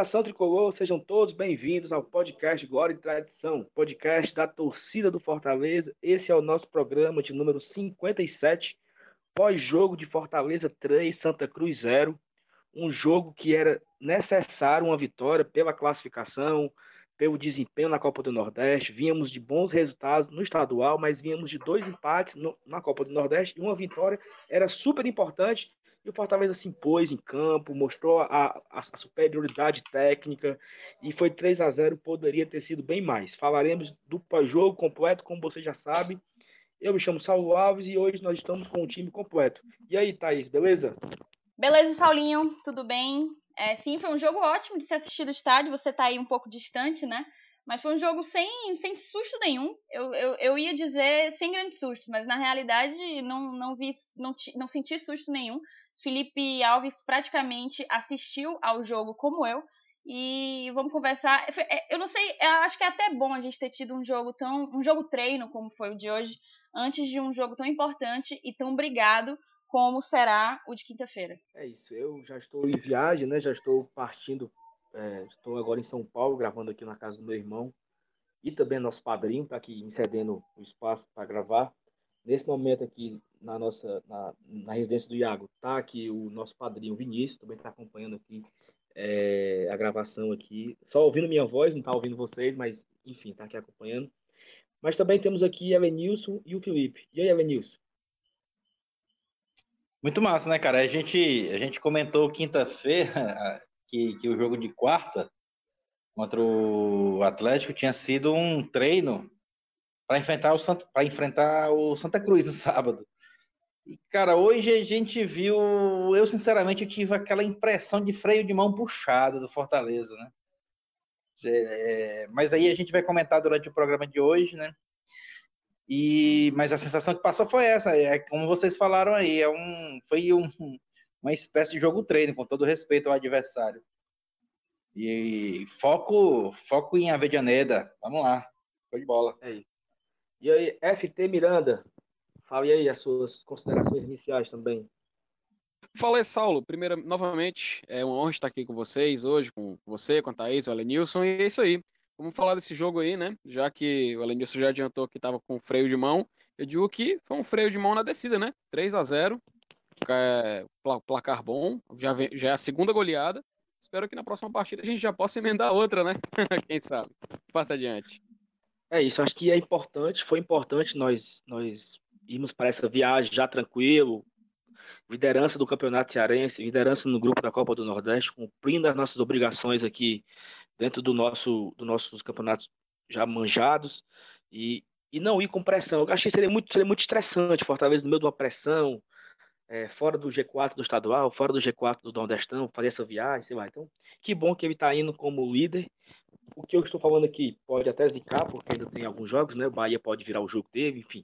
nação tricolor, sejam todos bem-vindos ao podcast Glória e Tradição, podcast da torcida do Fortaleza. Esse é o nosso programa de número 57, pós-jogo de Fortaleza 3, Santa Cruz 0. Um jogo que era necessário uma vitória pela classificação, pelo desempenho na Copa do Nordeste. Vínhamos de bons resultados no estadual, mas vínhamos de dois empates no, na Copa do Nordeste e uma vitória era super importante e o Fortaleza se impôs em campo, mostrou a, a, a superioridade técnica e foi 3 a 0 poderia ter sido bem mais. Falaremos do jogo completo, como você já sabe. Eu me chamo Saulo Alves e hoje nós estamos com o time completo. E aí, Thaís, beleza? Beleza, Saulinho, tudo bem? É, sim, foi um jogo ótimo de se assistir do estádio. Você está aí um pouco distante, né? Mas foi um jogo sem, sem susto nenhum. Eu, eu, eu ia dizer sem grande susto, mas na realidade não, não vi, não, não senti susto nenhum. Felipe Alves praticamente assistiu ao jogo como eu. E vamos conversar. É, eu não sei, eu acho que é até bom a gente ter tido um jogo tão. um jogo treino como foi o de hoje, antes de um jogo tão importante e tão brigado como será o de quinta-feira. É isso, eu já estou em viagem, né? Já estou partindo, é, estou agora em São Paulo, gravando aqui na casa do meu irmão. E também nosso padrinho está aqui me cedendo o espaço para gravar. Nesse momento aqui, na nossa na, na residência do Iago, tá aqui o nosso padrinho Vinícius, também está acompanhando aqui é, a gravação aqui, só ouvindo minha voz, não está ouvindo vocês, mas enfim, está aqui acompanhando. Mas também temos aqui Elenilson e o Felipe. E aí, Elenilson? Muito massa, né, cara? A gente, a gente comentou quinta-feira que, que o jogo de quarta contra o Atlético tinha sido um treino para enfrentar o Santa, para enfrentar o Santa Cruz no sábado. E, cara, hoje a gente viu, eu sinceramente tive aquela impressão de freio de mão puxado do Fortaleza, né? É, mas aí a gente vai comentar durante o programa de hoje, né? E, mas a sensação que passou foi essa, é como vocês falaram aí, é um, foi um, uma espécie de jogo treino, com todo respeito ao adversário. E foco, foco em Avedianeda, vamos lá, foi de bola. É isso. E aí, FT Miranda, fale aí as suas considerações iniciais também. Fala aí, Saulo. Primeiro, novamente, é uma honra estar aqui com vocês hoje, com você, com a Thaís, o Alenilson, e é isso aí. Vamos falar desse jogo aí, né? Já que o Alenilson já adiantou que estava com freio de mão, eu digo que foi um freio de mão na descida, né? 3 a 0 é, placar bom, já, vem, já é a segunda goleada. Espero que na próxima partida a gente já possa emendar outra, né? Quem sabe? Passa adiante. É isso, acho que é importante, foi importante nós, nós irmos para essa viagem já tranquilo, liderança do Campeonato Cearense, liderança no grupo da Copa do Nordeste, cumprindo as nossas obrigações aqui dentro do nosso dos nossos campeonatos já manjados e, e não ir com pressão. Eu achei que seria muito, seria muito estressante, Fortaleza no meio de uma pressão, é, fora do G4 do estadual, fora do G4 do Nordestão, fazer essa viagem, sei lá. Então, que bom que ele está indo como líder o que eu estou falando aqui pode até zicar, porque ainda tem alguns jogos, né? O Bahia pode virar o jogo dele, enfim.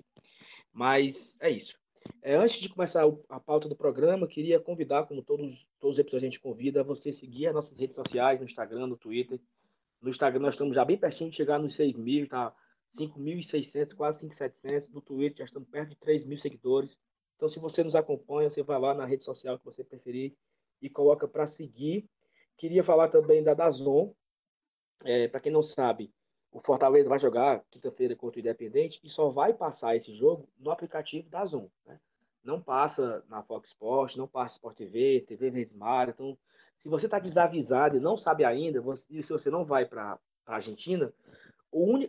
Mas é isso. É, antes de começar a pauta do programa, queria convidar, como todos, todos os episódios a gente convida, a você seguir as nossas redes sociais, no Instagram, no Twitter. No Instagram nós estamos já bem pertinho de chegar nos 6 mil, tá? 5.600, quase 5.700. No Twitter já estamos perto de 3 mil seguidores. Então, se você nos acompanha, você vai lá na rede social que você preferir e coloca para seguir. Queria falar também da Dazon, é, para quem não sabe, o Fortaleza vai jogar quinta-feira contra o Independente e só vai passar esse jogo no aplicativo da Zoom. Né? Não passa na Fox Sports, não passa Sport TV, TV Verdemar. Então, se você está desavisado e não sabe ainda, você, se você não vai para a Argentina,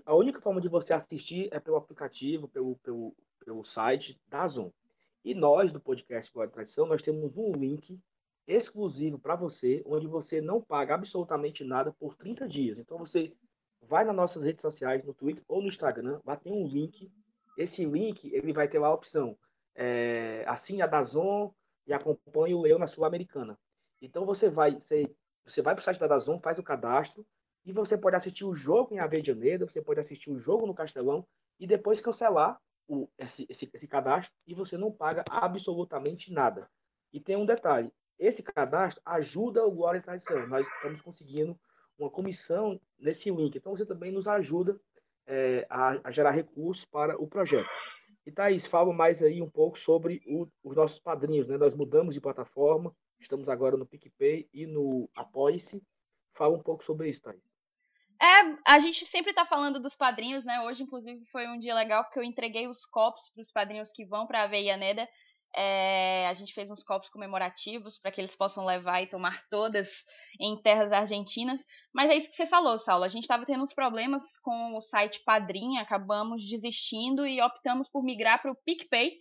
a única forma de você assistir é pelo aplicativo, pelo, pelo, pelo site da Zoom. E nós, do podcast Boa Tradição, nós temos um link exclusivo para você, onde você não paga absolutamente nada por 30 dias. Então você vai nas nossas redes sociais, no Twitter ou no Instagram, vai ter um link. Esse link ele vai ter lá a opção é, a Dazon e acompanhe o Leão na Sul-Americana. Então você vai, você, você vai para o site da Dazon, faz o cadastro e você pode assistir o jogo em Avejaneda, você pode assistir o jogo no Castelão e depois cancelar o, esse, esse, esse cadastro e você não paga absolutamente nada. E tem um detalhe, esse cadastro ajuda o Glória e Tradição. Nós estamos conseguindo uma comissão nesse link. Então, você também nos ajuda é, a, a, gerar recursos para o projeto. E Thaís, fala mais aí um pouco sobre o, os nossos padrinhos. Né? Nós mudamos de plataforma, estamos agora no PicPay e no Apoie-se. Fala um pouco sobre isso, Thaís. É, a gente sempre tá falando dos padrinhos, né? Hoje, inclusive, foi um dia legal porque eu entreguei os copos para os padrinhos que vão para a Aveianeda. É, a gente fez uns copos comemorativos para que eles possam levar e tomar todas em terras argentinas. Mas é isso que você falou, Saulo. A gente estava tendo uns problemas com o site Padrim, acabamos desistindo e optamos por migrar para o PicPay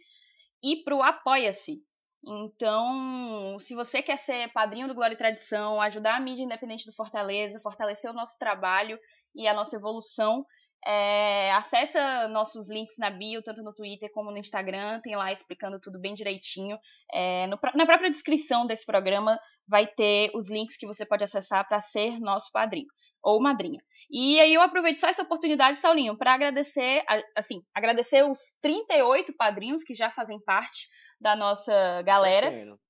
e para o Apoia-se. Então, se você quer ser padrinho do Glória e Tradição, ajudar a mídia independente do Fortaleza, fortalecer o nosso trabalho e a nossa evolução, é, acessa nossos links na bio, tanto no Twitter como no Instagram, tem lá explicando tudo bem direitinho. É, no, na própria descrição desse programa vai ter os links que você pode acessar para ser nosso padrinho ou madrinha. E aí eu aproveito só essa oportunidade, Saulinho, para agradecer, assim, agradecer os 38 padrinhos que já fazem parte da nossa galera. Tá crescendo.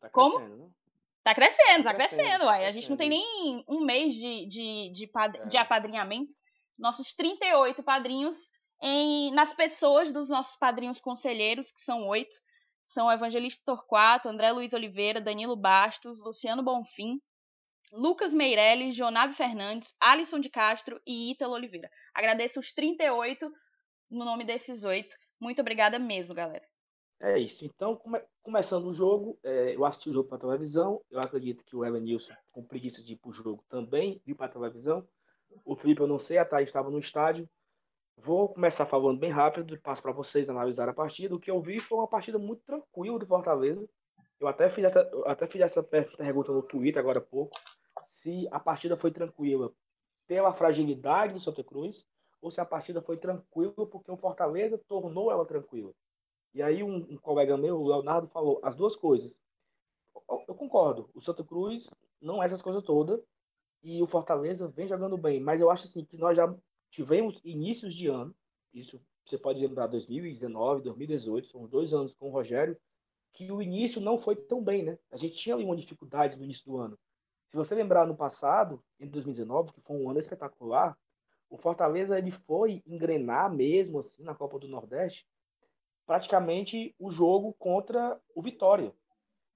Tá Como? Crescendo, Tá crescendo, tá, tá crescendo, crescendo uai. A gente não tem nem um mês de, de, de, pad... é. de apadrinhamento. Nossos 38 padrinhos em, nas pessoas dos nossos padrinhos conselheiros, que são oito. São o Evangelista Torquato, André Luiz Oliveira, Danilo Bastos, Luciano Bonfim, Lucas Meirelles, Jonave Fernandes, Alisson de Castro e Ítalo Oliveira. Agradeço os 38 no nome desses oito. Muito obrigada mesmo, galera. É isso. Então, come, começando o jogo, é, eu assisti o jogo para a televisão. Eu acredito que o Evan Nilson, com preguiça de ir para o jogo, também viu para a televisão. O Felipe, eu não sei, a Thaís estava no estádio. Vou começar falando bem rápido, passo para vocês analisar a partida. O que eu vi foi uma partida muito tranquila do Fortaleza. Eu até fiz essa, até fiz essa pergunta no Twitter agora há pouco. Se a partida foi tranquila pela fragilidade do Santa Cruz ou se a partida foi tranquila porque o Fortaleza tornou ela tranquila. E aí um, um colega meu, o Leonardo, falou as duas coisas. Eu, concordo. O Santa Cruz não é essas coisas todas e o Fortaleza vem jogando bem. Mas eu acho assim que nós já tivemos inícios de ano. Isso você pode lembrar 2019, 2018, são dois anos com o Rogério, que o início não foi tão bem, né? A gente tinha ali uma dificuldade no início do ano. Se você lembrar no passado, em 2019, que foi um ano espetacular, o Fortaleza ele foi engrenar mesmo assim na Copa do Nordeste praticamente o jogo contra o Vitória.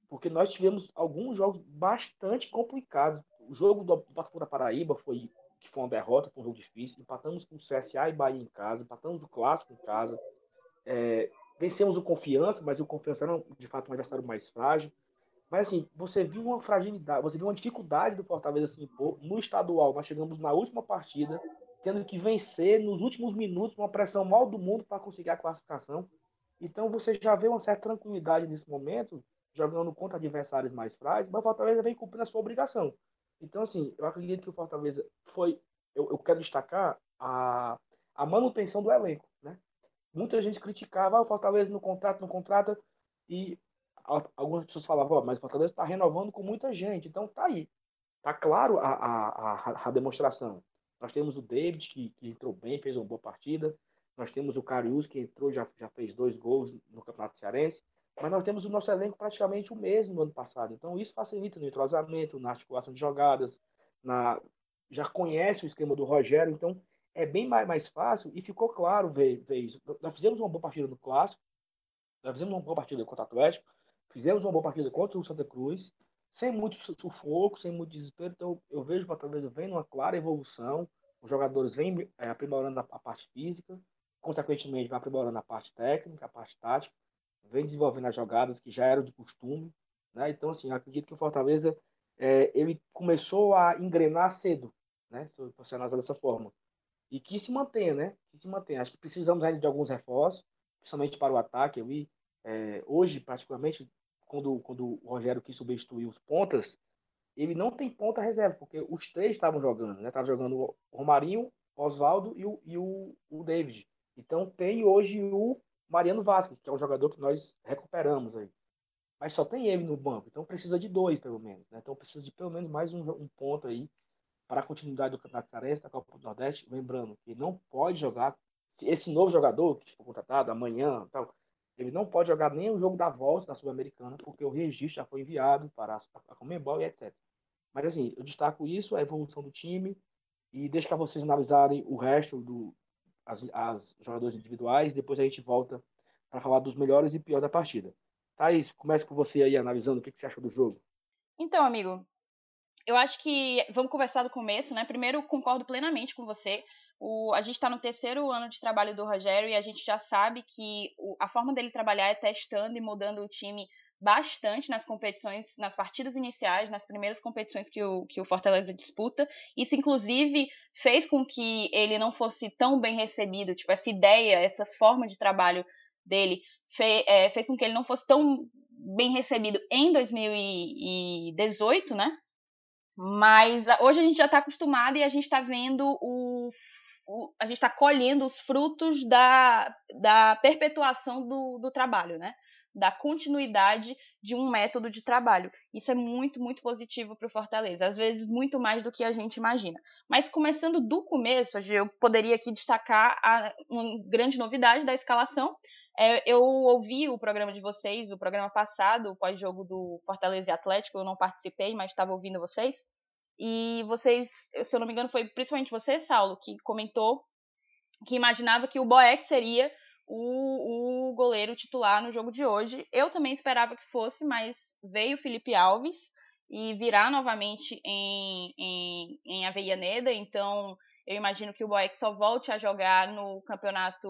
Porque nós tivemos alguns jogos bastante complicados. O jogo do Botafogo da Paraíba foi que foi uma derrota, foi um jogo difícil. Empatamos com o CSA e Bahia em casa, empatamos o Clássico em casa. É, vencemos o Confiança, mas o Confiança era de fato um adversário mais frágil. Mas assim, você viu uma fragilidade, você viu uma dificuldade do Fortaleza se impor no estadual. Nós chegamos na última partida, tendo que vencer nos últimos minutos, uma pressão mal do mundo para conseguir a classificação. Então você já vê uma certa tranquilidade nesse momento, jogando contra adversários mais frágeis, mas o Fortaleza vem cumprindo a sua obrigação. Então, assim, eu acredito que o Fortaleza foi. Eu, eu quero destacar a, a manutenção do elenco. Né? Muita gente criticava ah, o Fortaleza no contrato, no contrato, e algumas pessoas falavam, oh, mas o Fortaleza está renovando com muita gente. Então tá aí. Tá claro a, a, a, a demonstração. Nós temos o David, que, que entrou bem, fez uma boa partida. Nós temos o Carius, que entrou, já, já fez dois gols no Campeonato Cearense. Mas nós temos o nosso elenco praticamente o mesmo no ano passado. Então isso facilita no entrosamento, na articulação de jogadas, na já conhece o esquema do Rogério, então é bem mais, mais fácil e ficou claro ver, ver isso. Nós fizemos uma boa partida no Clássico, nós fizemos uma boa partida contra o Atlético, fizemos uma boa partida contra o Santa Cruz, sem muito sufoco, sem muito desespero. Então eu vejo o Fortaleza vem numa clara evolução, os jogadores vêm é, aprimorando a, a parte física, consequentemente vai aprimorando a parte técnica, a parte tática, vem desenvolvendo as jogadas que já eram de costume, né? Então assim, acredito que o Fortaleza é, ele começou a engrenar cedo, né? Se você analisar dessa forma e que se mantenha, né? Que se mantenha. Acho que precisamos ainda de alguns reforços, principalmente para o ataque. Eu vi é, hoje, particularmente, quando, quando o Rogério quis substituir os pontas, ele não tem ponta reserva, porque os três estavam jogando, né? Jogando o Romarinho, Oswaldo e o, e o, o David. Então tem hoje o Mariano Vasquez, que é um jogador que nós recuperamos aí. Mas só tem ele no banco, então precisa de dois, pelo menos. Né? Então precisa de pelo menos mais um, um ponto aí para a continuidade do Campeonato Cearense, da Copa do Nordeste. Lembrando que não pode jogar, esse novo jogador que foi contratado amanhã, tal, ele não pode jogar nem o jogo da volta da Sul-Americana, porque o registro já foi enviado para a Comembol e etc. Mas assim, eu destaco isso, a evolução do time, e deixo para vocês analisarem o resto do, as, as jogadores individuais, depois a gente volta para falar dos melhores e piores da partida. Thaís, comece com você aí analisando o que, que você achou do jogo. Então, amigo, eu acho que vamos conversar do começo, né? Primeiro, concordo plenamente com você. O, a gente está no terceiro ano de trabalho do Rogério e a gente já sabe que o, a forma dele trabalhar é testando e mudando o time bastante nas competições, nas partidas iniciais, nas primeiras competições que o, que o Fortaleza disputa. Isso, inclusive, fez com que ele não fosse tão bem recebido. Tipo, essa ideia, essa forma de trabalho dele fe, é, fez com que ele não fosse tão bem recebido em 2018, né? Mas hoje a gente já está acostumado e a gente está vendo o, o, a gente está colhendo os frutos da, da perpetuação do, do trabalho, né? Da continuidade de um método de trabalho. Isso é muito, muito positivo para o Fortaleza. Às vezes, muito mais do que a gente imagina. Mas começando do começo, eu poderia aqui destacar a, uma grande novidade da escalação, é, eu ouvi o programa de vocês, o programa passado, o pós-jogo do Fortaleza e Atlético, eu não participei, mas estava ouvindo vocês. E vocês, se eu não me engano, foi principalmente você, Saulo, que comentou que imaginava que o Boeck seria o, o goleiro titular no jogo de hoje. Eu também esperava que fosse, mas veio o Felipe Alves e virá novamente em, em, em Aveianeda, então eu imagino que o Boeck só volte a jogar no campeonato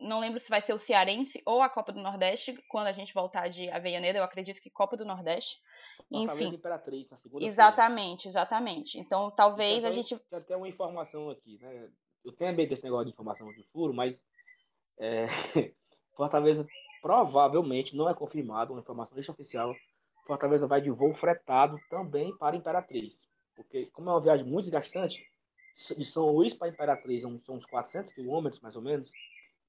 não lembro se vai ser o Cearense ou a Copa do Nordeste, quando a gente voltar de Aveianeda, eu acredito que Copa do Nordeste. Enfim. Imperatriz, na segunda exatamente, exatamente. Então, talvez a gente. Tem até uma informação aqui, né? Eu tenho medo desse negócio de informação de furo, mas é... Fortaleza provavelmente não é confirmado, uma informação oficial. Fortaleza vai de voo fretado também para Imperatriz. Porque, como é uma viagem muito desgastante, de São Luís para Imperatriz são uns 400 quilômetros, mais ou menos.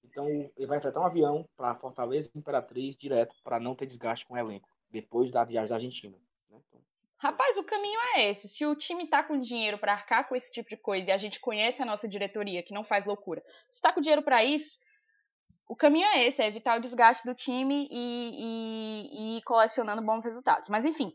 Então, ele vai fretar um avião para Fortaleza Imperatriz direto, para não ter desgaste com o elenco, depois da viagem da Argentina. Né? Então, Rapaz, o caminho é esse. Se o time tá com dinheiro para arcar com esse tipo de coisa e a gente conhece a nossa diretoria, que não faz loucura, se tá com dinheiro para isso, o caminho é esse, é evitar o desgaste do time e, e, e colecionando bons resultados. Mas enfim,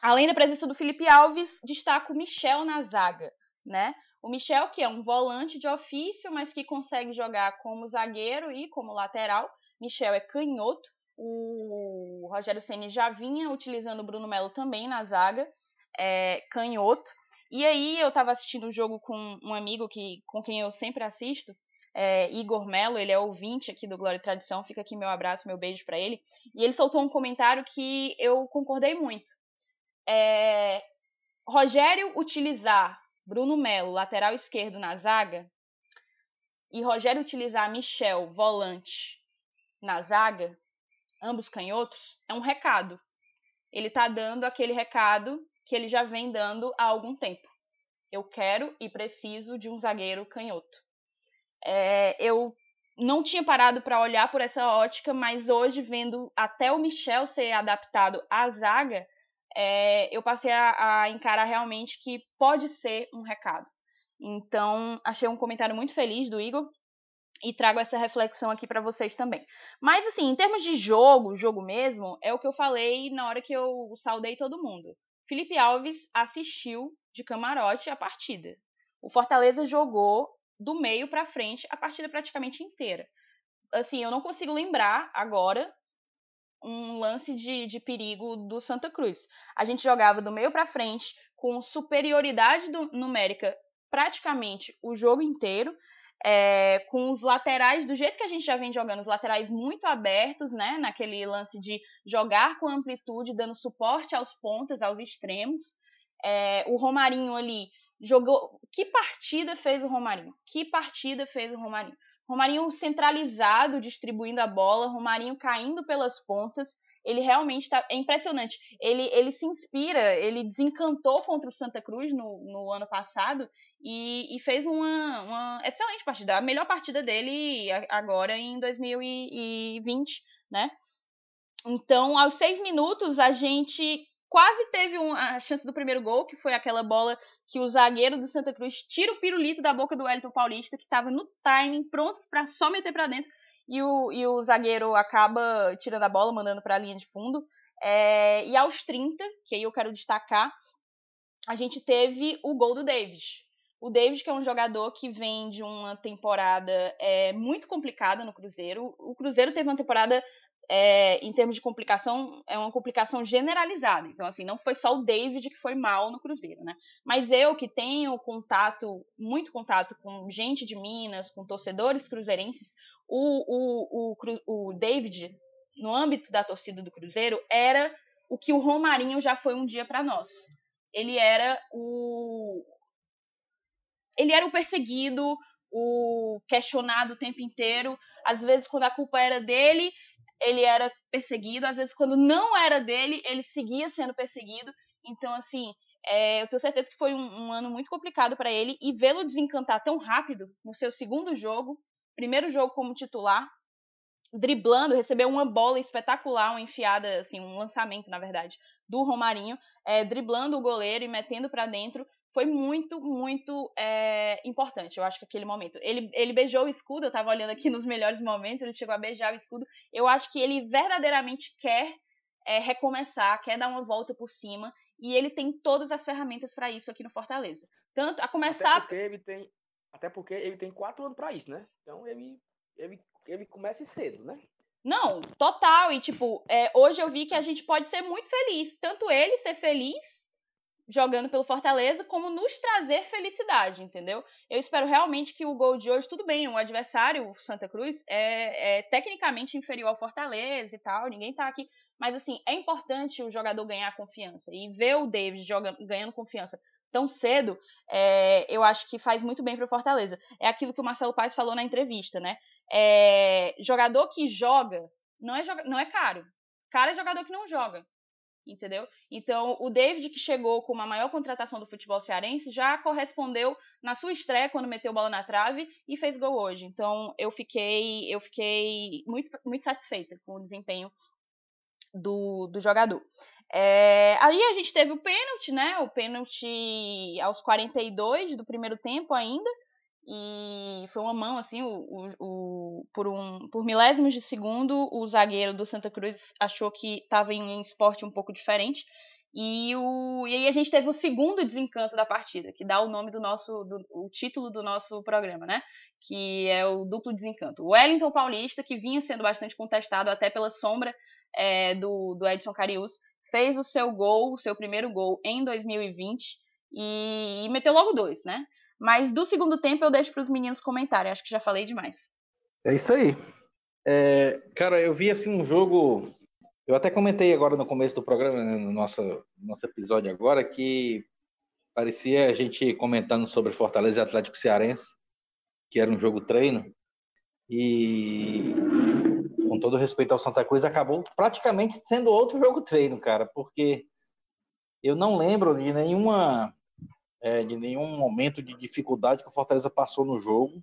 além da presença do Felipe Alves, destaco o Michel na zaga, né? O Michel, que é um volante de ofício, mas que consegue jogar como zagueiro e como lateral. Michel é canhoto. O Rogério Ceni já vinha utilizando o Bruno Melo também na zaga, é, canhoto. E aí eu estava assistindo o jogo com um amigo que, com quem eu sempre assisto, é, Igor Melo, ele é ouvinte aqui do Glória e Tradição, fica aqui meu abraço, meu beijo para ele. E ele soltou um comentário que eu concordei muito. É, Rogério utilizar Bruno Melo, lateral esquerdo na zaga, e Rogério utilizar Michel, volante, na zaga, ambos canhotos, é um recado. Ele tá dando aquele recado que ele já vem dando há algum tempo. Eu quero e preciso de um zagueiro canhoto. É, eu não tinha parado para olhar por essa ótica, mas hoje, vendo até o Michel ser adaptado à zaga, é, eu passei a, a encarar realmente que pode ser um recado. Então, achei um comentário muito feliz do Igor e trago essa reflexão aqui para vocês também. Mas assim, em termos de jogo, jogo mesmo, é o que eu falei na hora que eu saudei todo mundo. Felipe Alves assistiu de camarote a partida. O Fortaleza jogou do meio para frente a partida praticamente inteira. Assim, eu não consigo lembrar agora um lance de, de perigo do Santa Cruz. A gente jogava do meio para frente com superioridade do, numérica praticamente o jogo inteiro. É, com os laterais, do jeito que a gente já vem jogando, os laterais muito abertos, né? Naquele lance de jogar com amplitude, dando suporte aos pontas, aos extremos. É, o Romarinho ali jogou. Que partida fez o Romarinho? Que partida fez o Romarinho? Romarinho centralizado, distribuindo a bola, Romarinho caindo pelas pontas. Ele realmente está. É impressionante. Ele, ele se inspira, ele desencantou contra o Santa Cruz no, no ano passado e, e fez uma, uma excelente partida. A melhor partida dele agora em 2020, né? Então, aos seis minutos, a gente quase teve a chance do primeiro gol, que foi aquela bola que o zagueiro do Santa Cruz tira o pirulito da boca do Wellington Paulista, que estava no timing, pronto para só meter para dentro, e o, e o zagueiro acaba tirando a bola, mandando para a linha de fundo. É, e aos 30, que aí eu quero destacar, a gente teve o gol do David. O David, que é um jogador que vem de uma temporada é, muito complicada no Cruzeiro. O Cruzeiro teve uma temporada é, em termos de complicação, é uma complicação generalizada. Então, assim, não foi só o David que foi mal no Cruzeiro, né? Mas eu que tenho contato, muito contato com gente de Minas, com torcedores cruzeirenses, o, o, o, o David, no âmbito da torcida do Cruzeiro, era o que o Romarinho já foi um dia para nós. Ele era o. Ele era o perseguido, o questionado o tempo inteiro. Às vezes, quando a culpa era dele, ele era perseguido. Às vezes, quando não era dele, ele seguia sendo perseguido. Então, assim, é, eu tenho certeza que foi um, um ano muito complicado para ele. E vê-lo desencantar tão rápido no seu segundo jogo, primeiro jogo como titular, driblando, recebeu uma bola espetacular, uma enfiada, assim, um lançamento, na verdade, do Romarinho, é, driblando o goleiro e metendo para dentro foi muito, muito é, importante, eu acho que aquele momento. Ele, ele beijou o escudo, eu tava olhando aqui nos melhores momentos, ele chegou a beijar o escudo. Eu acho que ele verdadeiramente quer é, recomeçar, quer dar uma volta por cima, e ele tem todas as ferramentas para isso aqui no Fortaleza. Tanto a começar. Até porque ele tem, até porque ele tem quatro anos para isso, né? Então ele, ele, ele começa cedo, né? Não, total. E tipo, é, hoje eu vi que a gente pode ser muito feliz. Tanto ele ser feliz jogando pelo Fortaleza, como nos trazer felicidade, entendeu? Eu espero realmente que o gol de hoje, tudo bem, o adversário, o Santa Cruz, é, é tecnicamente inferior ao Fortaleza e tal, ninguém tá aqui. Mas assim, é importante o jogador ganhar confiança. E ver o David joga, ganhando confiança tão cedo, é, eu acho que faz muito bem para o Fortaleza. É aquilo que o Marcelo Paes falou na entrevista, né? É, jogador que joga não é, não é caro. Cara é jogador que não joga entendeu? Então, o David, que chegou com uma maior contratação do futebol cearense, já correspondeu na sua estreia quando meteu bola na trave e fez gol hoje. Então, eu fiquei, eu fiquei muito, muito satisfeita com o desempenho do, do jogador. É, aí a gente teve o pênalti, né? O pênalti aos 42 do primeiro tempo ainda e foi uma mão assim, o, o, o, por, um, por milésimos de segundo, o zagueiro do Santa Cruz achou que estava em um esporte um pouco diferente. E, o, e aí a gente teve o segundo desencanto da partida, que dá o nome do nosso, do, o título do nosso programa, né? Que é o duplo desencanto. O Wellington Paulista, que vinha sendo bastante contestado até pela sombra é, do, do Edson Carius, fez o seu gol, o seu primeiro gol em 2020 e, e meteu logo dois, né? Mas do segundo tempo eu deixo para os meninos comentarem. Acho que já falei demais. É isso aí. É, cara, eu vi assim um jogo. Eu até comentei agora no começo do programa, né, no nosso, nosso episódio agora, que parecia a gente comentando sobre Fortaleza e Atlético Cearense, que era um jogo treino. E com todo respeito ao Santa Cruz, acabou praticamente sendo outro jogo treino, cara, porque eu não lembro de nenhuma é, de nenhum momento de dificuldade que o Fortaleza passou no jogo.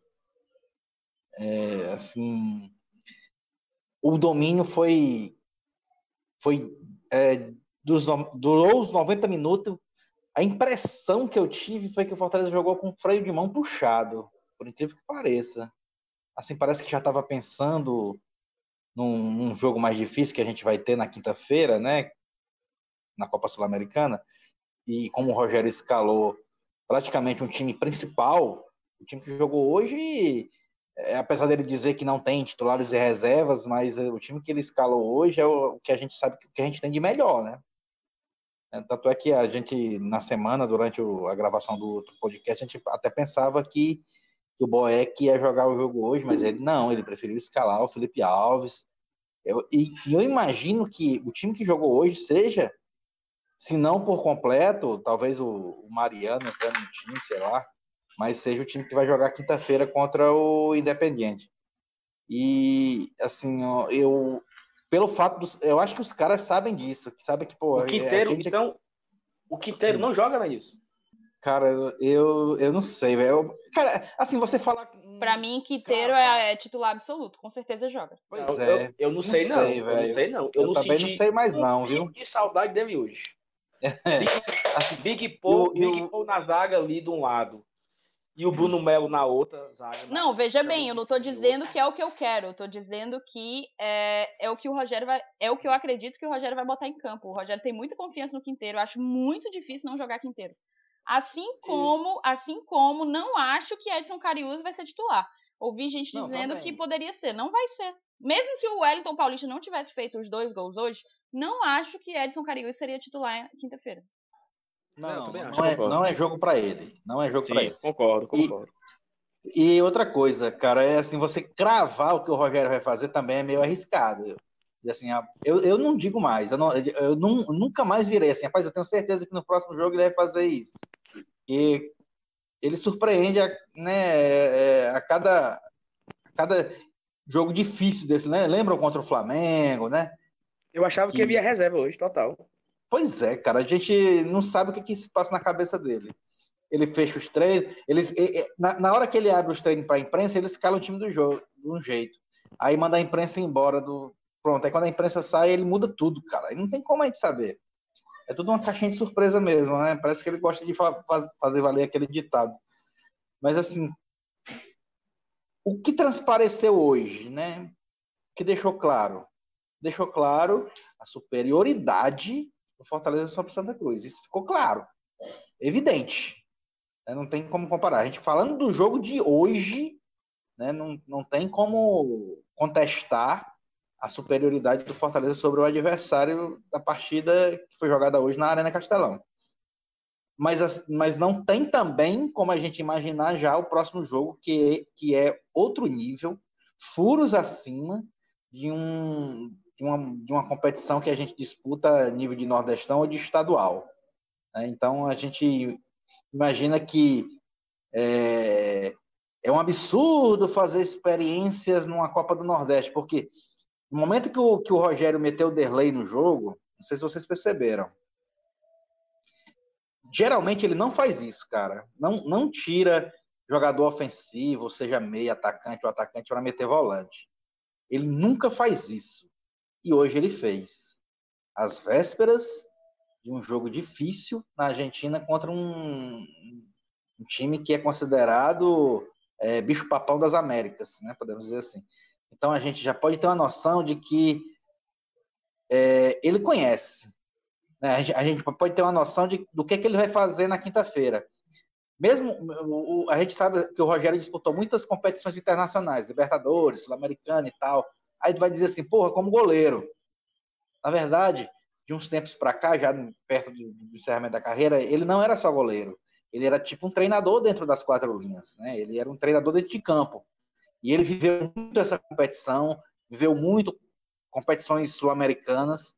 É, assim, o domínio foi foi é, dos, durou os 90 minutos. A impressão que eu tive foi que o Fortaleza jogou com freio de mão puxado, por incrível que pareça. Assim, parece que já estava pensando num, num, jogo mais difícil que a gente vai ter na quinta-feira, né? Na Copa Sul-Americana. E como o Rogério escalou praticamente um time principal, o time que jogou hoje, é, apesar dele dizer que não tem titulares e reservas, mas é, o time que ele escalou hoje é o, que a gente sabe que, que a gente tem de melhor, né? É, tanto é que a gente, na semana, durante o, a gravação do outro podcast, a gente até pensava que, que o Boeck ia jogar o jogo hoje, mas ele não, ele preferiu escalar o Felipe Alves. Eu, e, e eu imagino que o time que jogou hoje seja se não por completo, talvez o, o Mariano entrando no time, sei lá, mas seja o time que vai jogar quinta-feira contra o Independiente. E, assim, eu, pelo fato dos. Eu acho que os caras sabem disso, que sabem que, pô. O Quinteiro, gente... então. O Quinteiro não joga nisso. Cara, eu, eu não sei, velho. Cara, assim, você falar. Pra mim, Quinteiro é, é, titular absoluto, com certeza joga. Pois eu, é. Eu, eu não, sei, não. Sei, eu não sei, não. Eu, eu não também não sei mais, não, viu? Que saudade dele hoje. Big, assim, Big Paul, eu, Big Paul na zaga ali de um lado. E o Bruno Melo na outra zaga. Não, veja bem, eu não estou dizendo que é o que eu quero. Eu estou dizendo que é, é o que o Rogério vai. É o que eu acredito que o Rogério vai botar em campo. O Rogério tem muita confiança no Quinteiro. Eu acho muito difícil não jogar Quinteiro. Assim como, assim como não acho que Edson Carius vai ser titular. Ouvi gente Não, dizendo também. que poderia ser. Não vai ser. Mesmo se o Wellington Paulista não tivesse feito os dois gols hoje, não acho que Edson Cariús seria titular quinta-feira. Não, Não, não, é, não é jogo pra ele. Não é jogo pra Sim, ele. concordo, E- concordo. E outra coisa, cara, é assim, você cravar o que o Rogério vai fazer também é meio arriscado. E assim, eu, eu não digo mais, eu, não- eu nu- nunca mais direi assim, rapaz, eu tenho certeza que no próximo jogo ele vai fazer isso. E ele surpreende a, né, é, a cada, a cada jogo difícil desse, né? Lembram contra o Flamengo, né? Eu achava que que- ele ia reserva hoje, total. Pois é, cara, a gente não sabe o que, que se passa na cabeça dele. Ele fecha os treinos, eles, na, na hora que ele abre os treinos para a imprensa, ele escala o time do jogo de um jeito. Aí manda a imprensa embora do. Pronto, aí quando a imprensa sai, ele muda tudo, cara. Aí não tem como a gente saber. É tudo uma caixinha de surpresa mesmo, né? Parece que ele gosta de fa- faz- fazer valer aquele ditado. Mas assim, o que transpareceu hoje, né? Que deixou claro? Deixou claro a superioridade do Fortaleza sobre Santa Cruz. Isso ficou claro, evidente. né? Não tem como comparar. A gente falando do jogo de hoje, né? não, não tem como contestar a superioridade do Fortaleza sobre o adversário da partida que foi jogada hoje na Arena Castelão. Mas, as- mas não tem também como a gente imaginar já o próximo jogo, que que é outro nível, furos acima de, um, de, uma, de uma competição que a gente disputa nível de Nordestão ou de estadual. né? Então a gente imagina que é, é um absurdo fazer experiências numa Copa do Nordeste, porque no momento que o, que o Rogério meteu o Derlei no jogo, não sei se vocês perceberam, geralmente ele não faz isso, cara. Não, não tira jogador ofensivo, seja meio atacante ou atacante, para meter volante. Ele nunca faz isso. E hoje ele fez. Às vésperas de um jogo difícil na Argentina contra um, um time que é considerado é, bicho-papão das Américas, né? Podemos dizer assim. Então a gente já pode ter uma noção de que é, ele conhece. Né? A, gente, a, gente, pode ter uma noção de, do que, que ele vai fazer na quinta-feira. Mesmo o, a gente sabe que o Rogério disputou muitas competições internacionais, Libertadores, Sul-Americana e tal. Aí vai dizer assim, porra, como goleiro. Na verdade, de uns tempos para cá, já perto do, do encerramento da carreira, ele não era só goleiro. Ele era tipo um treinador dentro das quatro linhas, né? Ele era um treinador dentro de campo. E ele viveu muito essa competição, viveu muito competições sul-americanas.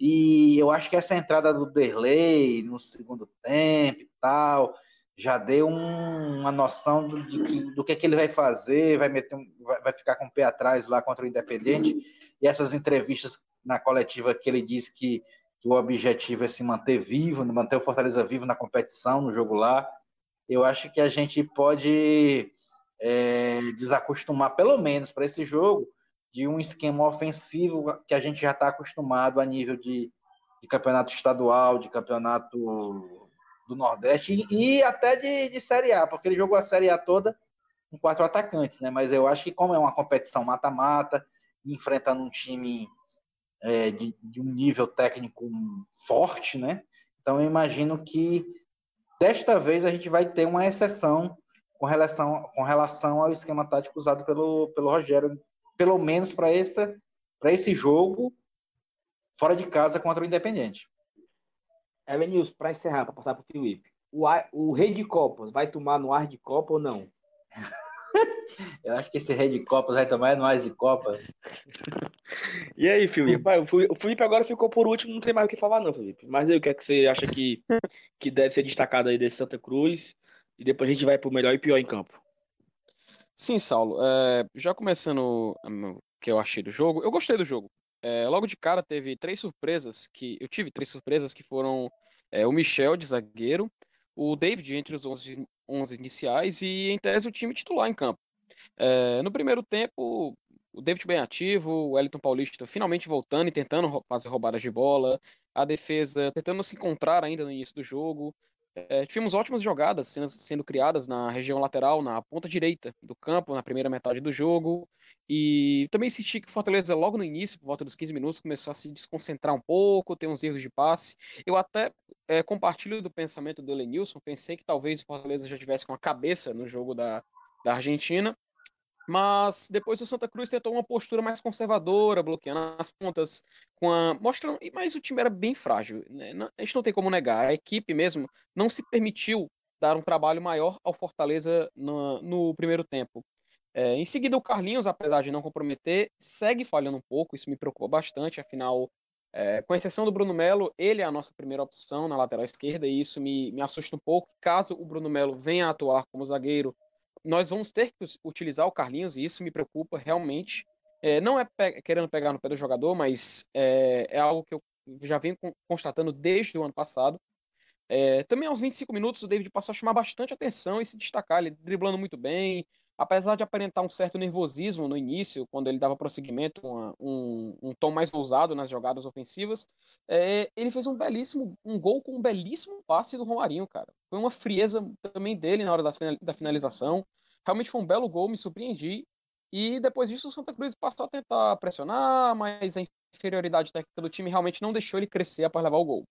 E eu acho que essa entrada do Derlei no segundo tempo e tal, já deu um, uma noção do, que, do que, é que ele vai fazer, vai, meter um, vai, vai, ficar com o pé atrás lá contra o Independente. E essas entrevistas na coletiva que ele disse que, que, o objetivo é se manter vivo, manter o Fortaleza vivo na competição, no jogo lá. Eu acho que a gente pode é, desacostumar, pelo menos para esse jogo, de um esquema ofensivo que a gente já está acostumado a nível de, de, campeonato estadual, de campeonato do Nordeste e, e até de, de, Série A, porque ele jogou a Série A toda com quatro atacantes, né? Mas eu acho que como é uma competição mata-mata, enfrentando um time é, de, de, um nível técnico forte, né? Então eu imagino que desta vez a gente vai ter uma exceção com relação, com relação ao esquema tático usado pelo, pelo Rogério pelo menos para esse, esse jogo fora de casa contra o Independente. Elenils, para encerrar, para passar para o Felipe, o, o rei de Copas vai tomar no ar de Copa ou não? Eu acho que esse rei de Copas vai tomar no ar de Copa. e aí, Felipe? o Felipe agora ficou por último, não tem mais o que falar, não, Felipe. Mas aí, o que é que você acha que, que deve ser destacado aí desse Santa Cruz? E depois a gente vai para o melhor e pior em campo. Sim, Saulo. É, já começando o que eu achei do jogo, eu gostei do jogo. É, logo de cara teve três surpresas que eu tive três surpresas que foram é, o Michel de zagueiro, o David entre os 11, 11 iniciais e em tese o time titular em campo. É, no primeiro tempo, o David bem ativo, o Wellington Paulista finalmente voltando e tentando fazer roubadas de bola, a defesa tentando se encontrar ainda no início do jogo. É, tivemos ótimas jogadas sendo, sendo, criadas na região lateral, na ponta direita do campo, na primeira metade do jogo. E também senti que o Fortaleza, logo no início, por volta dos 15 minutos, começou a se desconcentrar um pouco, ter uns erros de passe. Eu até é, compartilho do pensamento do Elenilson, pensei que talvez o Fortaleza já tivesse com a cabeça no jogo da, da Argentina. Mas depois o Santa Cruz tentou uma postura mais conservadora, bloqueando as pontas, com a... mostrando. Mas o time era bem frágil. Né? A gente não tem como negar. A equipe mesmo não se permitiu dar um trabalho maior ao Fortaleza no, no primeiro tempo. É, em seguida, o Carlinhos, apesar de não comprometer, segue falhando um pouco. Isso me preocupa bastante. Afinal, é, com exceção do Bruno Melo, ele é a nossa primeira opção na lateral esquerda e isso me, me assusta um pouco. Caso o Bruno Melo venha a atuar como zagueiro, nós vamos ter que utilizar o Carlinhos e isso me preocupa realmente. É, não é pe querendo pegar no pé do jogador, mas é, é, algo que eu já venho constatando desde o ano passado. É, também aos 25 minutos o David passou a chamar bastante atenção e se destacar, ele driblando muito bem, apesar de aparentar um certo nervosismo no início, quando ele dava prosseguimento, uma, um, um, tom mais ousado nas jogadas ofensivas, é, ele fez um belíssimo, um gol com um belíssimo passe do Romarinho, cara. Foi uma frieza também dele na hora da, da finalização. Realmente foi um belo gol, me surpreendi. E depois disso, o Santa Cruz passou a tentar pressionar, mas a inferioridade técnica do time realmente não deixou ele crescer após levar o gol.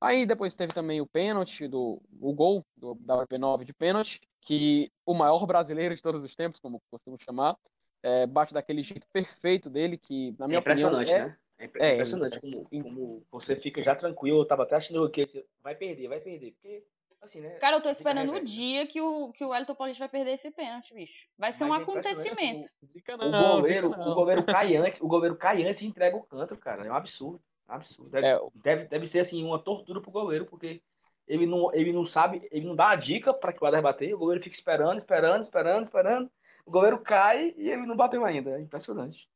Aí depois teve também o pênalti, do, o gol do, da WP9 de pênalti, que o maior brasileiro de todos os tempos, como costumo chamar, é, bate daquele jeito perfeito dele, que na minha é impressionante, opinião... É, né? É, é impressionante é, como, como, você fica já tranquilo, eu tava até achando que vai perder, vai perder, porque assim, né? Cara, eu tô esperando o dia que o, que o Elton Paulista vai perder esse pênalti, bicho. Vai ser Mas um é acontecimento. O, não, o, goleiro, o goleiro cai antes, o goleiro cai antes e entrega o canto, cara. É um absurdo. Absurdo. Deve, é. deve, deve ser assim uma tortura pro goleiro, porque ele não, ele não sabe, ele não dá a dica para que o Guarda bater, o goleiro fica esperando, esperando, esperando, esperando. O goleiro cai e ele não bateu ainda. É impressionante.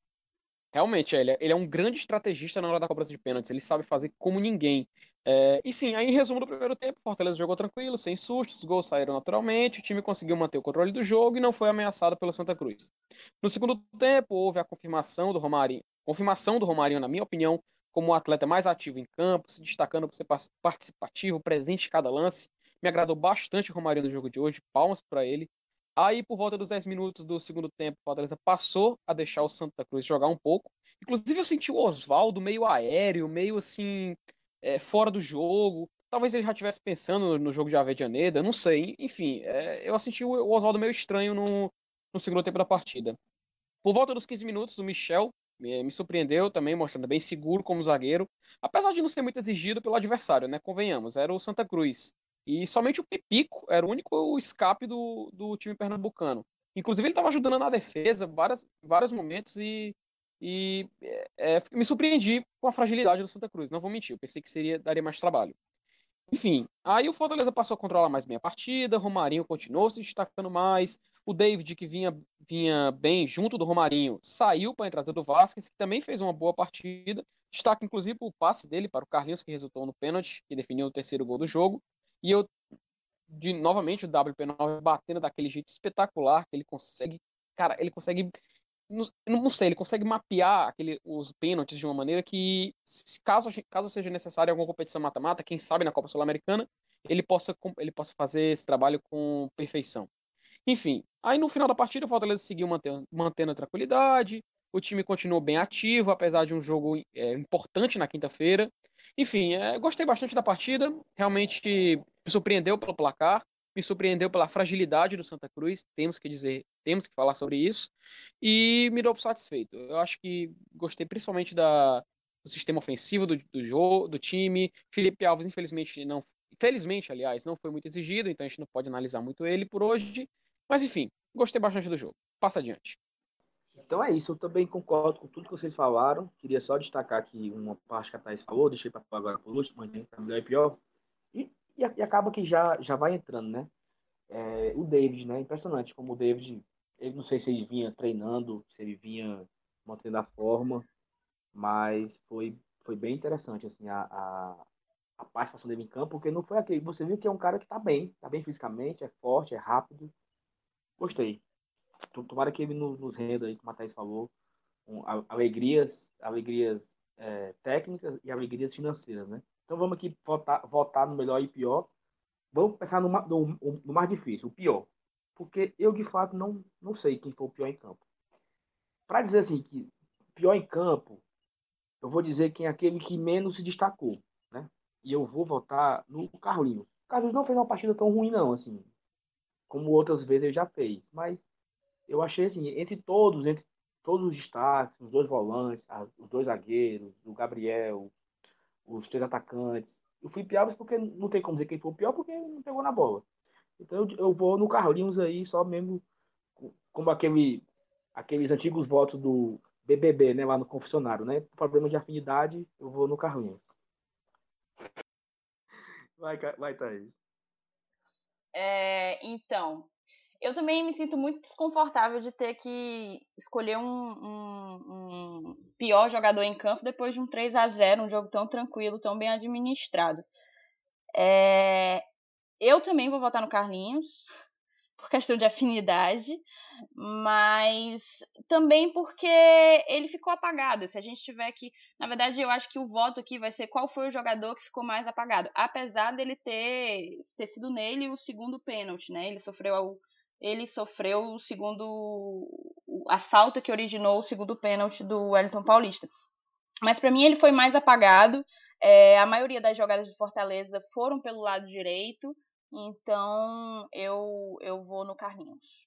Realmente, ele é, ele é um grande estrategista na hora da cobrança de pênaltis. Ele sabe fazer como ninguém. É, e sim, aí em resumo do primeiro tempo, o Fortaleza jogou tranquilo, sem sustos, os gols saíram naturalmente, o time conseguiu manter o controle do jogo e não foi ameaçado pelo Santa Cruz. No segundo tempo, houve a confirmação do Romarinho. Confirmação do Romarinho, na minha opinião, como o atleta mais ativo em campo, se destacando por ser participativo, presente em cada lance. Me agradou bastante o Romarinho no jogo de hoje, palmas para ele. Aí, por volta dos 10 minutos do segundo tempo, o Fortaleza passou a deixar o Santa Cruz jogar um pouco. Inclusive, eu senti o Oswaldo meio aéreo, meio assim, é, fora do jogo. Talvez ele já estivesse pensando no jogo de Avedianeda, não sei. Enfim, é, eu senti o Oswaldo meio estranho no, no segundo tempo da partida. Por volta dos 15 minutos, o Michel me, me surpreendeu também, mostrando bem seguro como zagueiro, apesar de não ser muito exigido pelo adversário, né? Convenhamos, era o Santa Cruz. E somente o Pepico era o único escape do, do time pernambucano. Inclusive, ele estava ajudando na defesa várias, vários momentos e, e é, me surpreendi com a fragilidade do Santa Cruz. Não vou mentir, eu pensei que seria daria mais trabalho. Enfim, aí o Fortaleza passou a controlar mais bem a partida, Romarinho continuou se destacando mais, o David, que vinha, vinha bem junto do Romarinho, saiu para a entrada do Vasquez, que também fez uma boa partida. Destaca, inclusive, o passe dele para o Carlinhos, que resultou no pênalti, que definiu o terceiro gol do jogo. E eu, de, novamente, o WP9 batendo daquele jeito espetacular, que ele consegue, cara, ele consegue não, não sei, ele consegue mapear aquele, os pênaltis de uma maneira que, caso, caso seja necessário alguma competição mata-mata, quem sabe na Copa Sul-Americana, ele possa, ele possa fazer esse trabalho com perfeição. Enfim, aí no final da partida o Fortaleza seguiu mantendo, mantendo a tranquilidade, o time continuou bem ativo, apesar de um jogo é, importante na quinta-feira. Enfim, é, gostei bastante da partida, realmente me surpreendeu pelo placar, me surpreendeu pela fragilidade do Santa Cruz, temos que dizer, temos que falar sobre isso, e me deu satisfeito. Eu acho que gostei principalmente da, do sistema ofensivo do, do jogo, do time. Felipe Alves, infelizmente, não. Felizmente, aliás, não foi muito exigido, então a gente não pode analisar muito ele por hoje. Mas enfim, gostei bastante do jogo. Passa adiante. Então é isso, eu também concordo com tudo que vocês falaram. Queria só destacar aqui uma parte que a Thaís falou, deixei para agora por último, mas tá melhor e pior. E, e, acaba que já, já vai entrando, né? É, o David, né? Impressionante como o David, eu não sei se ele vinha treinando, se ele vinha mantendo a forma, mas foi, foi bem interessante, assim, a, a, a participação dele em campo, porque não foi aquele. Você viu que é um cara que tá bem, tá bem fisicamente, é forte, é rápido, Gostei. Tomara que ele nos renda aí, como a Thaís falou, com alegrias, alegrias é, técnicas e alegrias financeiras, né? Então vamos aqui votar, votar no melhor e pior. Vamos pensar no, no, no, mais difícil, o pior. Porque eu, de fato, não, não sei quem foi o pior em campo. Para dizer assim, que pior em campo, eu vou dizer quem é aquele que menos se destacou, né? E eu vou votar no Carlinhos. O Carlinhos não fez uma partida tão ruim, não, assim como outras vezes ele já fez. Mas eu achei assim, entre todos, entre todos os destaques, os dois volantes, os dois zagueiros, o Gabriel, os três atacantes, eu fui pior porque não tem como dizer quem foi o pior porque não pegou na bola. Então eu, eu vou no Carlinhos aí, só mesmo como aquele, aqueles antigos votos do BBB, né, lá no confessionário, né? Problema de afinidade, eu vou no Carlinhos. Vai, vai, Thaís. É, então, eu também me sinto muito desconfortável de ter que escolher um, um, um, pior jogador em campo depois de um 3 a 0 um jogo tão tranquilo, tão bem administrado. É, eu também vou votar no Carlinhos, por questão de afinidade, mas também porque ele ficou apagado. Se a gente tiver que. Na verdade, eu acho que o voto aqui vai ser qual foi o jogador que ficou mais apagado. Apesar dele ter, ter sido nele o segundo pênalti, né? Ele sofreu. Ele sofreu o segundo. A falta que originou o segundo pênalti do Wellington Paulista. Mas para mim ele foi mais apagado. É, a maioria das jogadas de Fortaleza foram pelo lado direito. Então eu, eu vou no Carlinhos.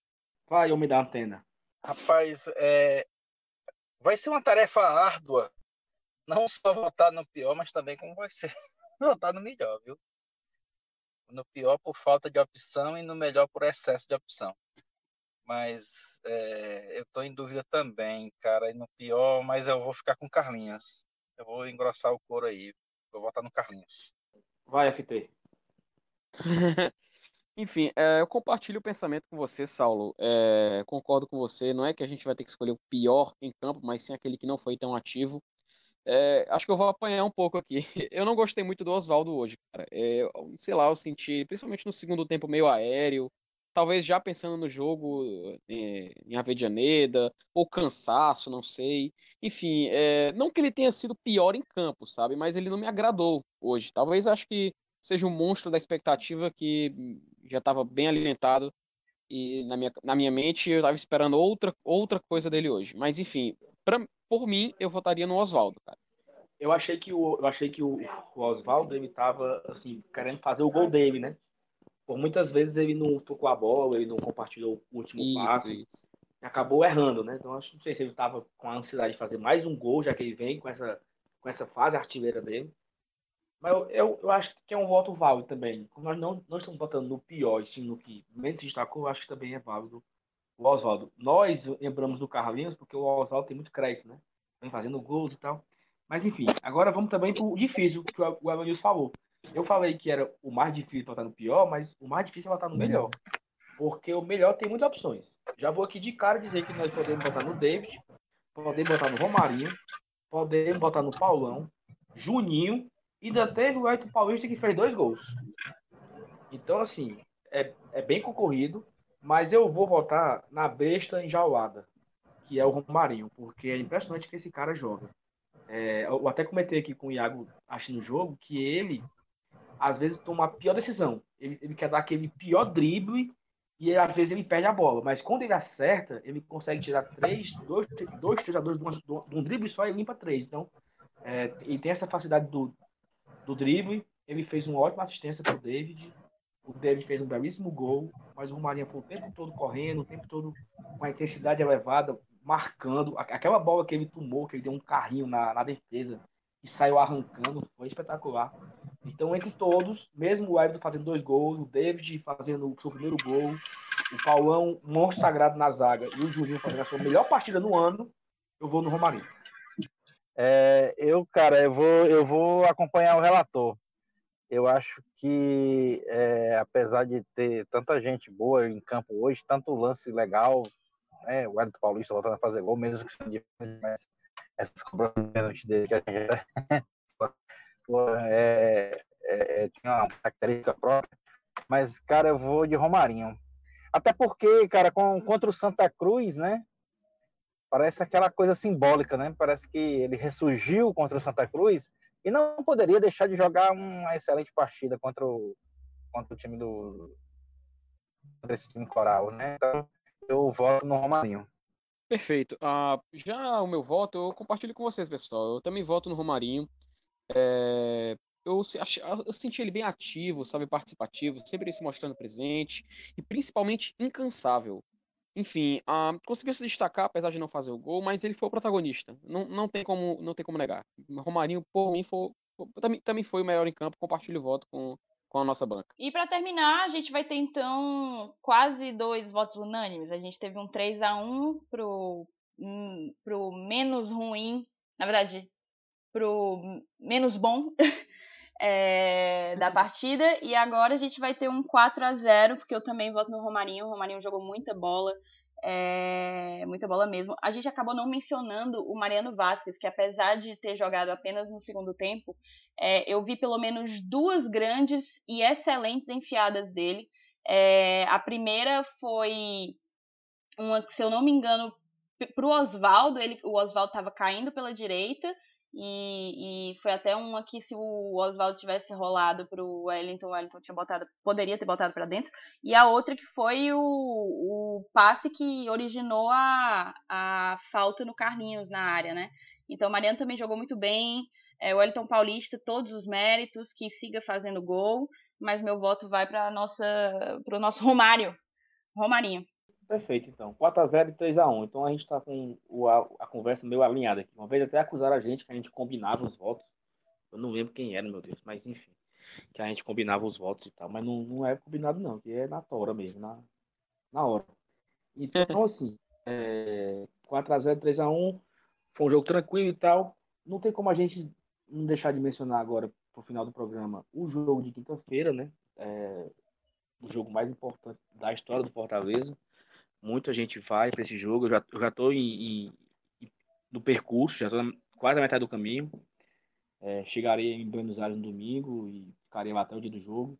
Vai, eu me dá antena. Rapaz, é... vai ser uma tarefa árdua. Não só votar no pior, mas também como vai ser votar no melhor, viu? No pior por falta de opção e no melhor por excesso de opção. Mas é, eu tô em dúvida também, cara. E no pior, mas eu vou ficar com Carlinhos. Eu vou engrossar o couro aí. Vou votar no Carlinhos. Vai, FT. Enfim, é, eu compartilho o pensamento com você, Saulo. É, concordo com você. Não é que a gente vai ter que escolher o pior em campo, mas sim aquele que não foi tão ativo. É, acho que eu vou apanhar um pouco aqui. Eu não gostei muito do Oswaldo hoje, cara. É, sei lá, eu senti, principalmente no segundo tempo, meio aéreo. Talvez já pensando no jogo é, em Avedianeda, ou cansaço, não sei. Enfim, é, não que ele tenha sido pior em campo, sabe? Mas ele não me agradou hoje. Talvez acho que seja um monstro da expectativa que já estava bem alimentado e na minha, na minha mente eu estava esperando outra, outra coisa dele hoje. Mas enfim, pra, por mim eu votaria no Oswaldo, cara. Eu achei que o, eu achei que o, o Oswaldo ele tava assim querendo fazer o gol dele, né? Por muitas vezes ele não tocou a bola, ele não compartilhou o último isso, passe. Isso. Acabou errando, né? Então acho não sei se ele estava com a ansiedade de fazer mais um gol, já que ele vem com essa com essa fase artilheira dele. Mas eu, eu, eu, acho que é um voto válido também. Como nós não, não estamos votando no pior, sim no que menos destacou, eu acho que também é válido o Oswaldo. Nós lembramos do Carlinhos porque o Oswaldo tem muito crédito, né? Vem fazendo gols e tal. Mas enfim, agora vamos também para o difícil, que o Evanilson falou. Eu falei que era o mais difícil votar no pior, mas o mais difícil é votar no melhor. Porque o melhor tem muitas opções. Já vou aqui de cara dizer que nós podemos votar no David, podemos votar no Romarinho, podemos votar no Paulão, Juninho ainda teve o Ayrton Paulista que fez dois gols. Então, assim, é, é bem concorrido, mas eu vou votar na besta enjaulada, que é o Romarinho, porque é impressionante que esse cara joga. É, eu até comentei aqui com o Iago, acho no jogo, que ele, às vezes, toma a pior decisão. Ele, ele quer dar aquele pior drible e às vezes ele perde a bola. Mas quando ele acerta, ele consegue tirar três, dois, dois jogadores de um, de um drible só e limpa três. Então, é, ele tem essa facilidade do, do drible. Ele fez uma ótima assistência para o David. O David fez um belíssimo gol, mas o Romarinho foi o tempo todo correndo, o tempo todo com a intensidade elevada, marcando. Aquela bola que ele tomou, que ele deu um carrinho na, na defesa e saiu arrancando, foi espetacular. Então, entre todos, mesmo o Everton fazendo dois gols, o David fazendo o seu primeiro gol, o Paulão, monstro sagrado na zaga, e o Juninho fazendo a sua melhor partida no ano, eu vou no Romarinho. É, eu, cara, eu vou, eu vou acompanhar o relator. Eu acho que, é, apesar de ter tanta gente boa em campo hoje, tanto lance legal, né, o Wellington Paulista voltando a fazer gol, mesmo que seja mas essas cobranças dele que gente é, é, é, tinha uma característica própria. Mas, cara, eu vou de Romarinho. Até porque, cara, com, contra o Santa Cruz, né? parece aquela coisa simbólica, né? Parece que ele ressurgiu contra o Santa Cruz e não poderia deixar de jogar uma excelente partida contra o, contra o time do contra esse time coral, né? Então eu voto no Romarinho. Perfeito. Uh, já o meu voto eu compartilho com vocês, pessoal. Eu também voto no Romarinho. É, eu, eu senti ele bem ativo, sabe, participativo, sempre se mostrando presente e principalmente incansável enfim, uh, conseguiu se destacar, apesar de não fazer o gol, mas ele foi o protagonista. Não, não, tem, como, não tem como negar. Romarinho, por mim, foi, também, também foi o melhor em campo, compartilho o voto com, com a nossa banca. E para terminar, a gente vai ter então quase dois votos unânimes. A gente teve um 3 a 1 pro, um, pro menos ruim, na verdade, pro menos bom é, da partida. E agora a gente vai ter um 4 a 0 porque eu também voto no Romarinho. O Romarinho jogou muita bola. É, muita bola mesmo. A gente acabou não mencionando o Mariano Vasquez, que apesar de ter jogado apenas no segundo tempo, é, eu vi pelo menos duas grandes e excelentes enfiadas dele. É, a primeira foi uma, se eu não me engano, para o Oswaldo. O Oswaldo estava caindo pela direita e, e, foi até uma que se o Oswaldo tivesse rolado pro Wellington, o Wellington tinha botado, poderia ter botado para dentro. E a outra que foi o, o passe que originou a, a falta no Carlinhos na área, né? Então o Mariano também jogou muito bem. É, o Wellington Paulista, todos os méritos, que siga fazendo gol. Mas meu voto vai para nossa pro nosso Romário. Romarinho. Perfeito, então. 4x0 e 3x1. Então a gente está com a, a, conversa meio alinhada aqui. Uma vez até acusaram a gente que a gente combinava os votos. Eu não lembro quem era, meu Deus, mas enfim. Que a gente combinava os votos e tal. Mas não, não é combinado, não, que é na tora mesmo, na, na hora. Então, assim, é, 4x0, 3x1. Foi um jogo tranquilo e tal. Não tem como a gente não deixar de mencionar agora, pro final do programa, o jogo de quinta-feira, né? É, o jogo mais importante da história do Fortaleza Muita gente vai para esse jogo. Eu já, eu já tô em, em, no percurso, já estou quase na metade do caminho. É, chegarei em Buenos Aires no domingo e ficarei lá até o dia do jogo.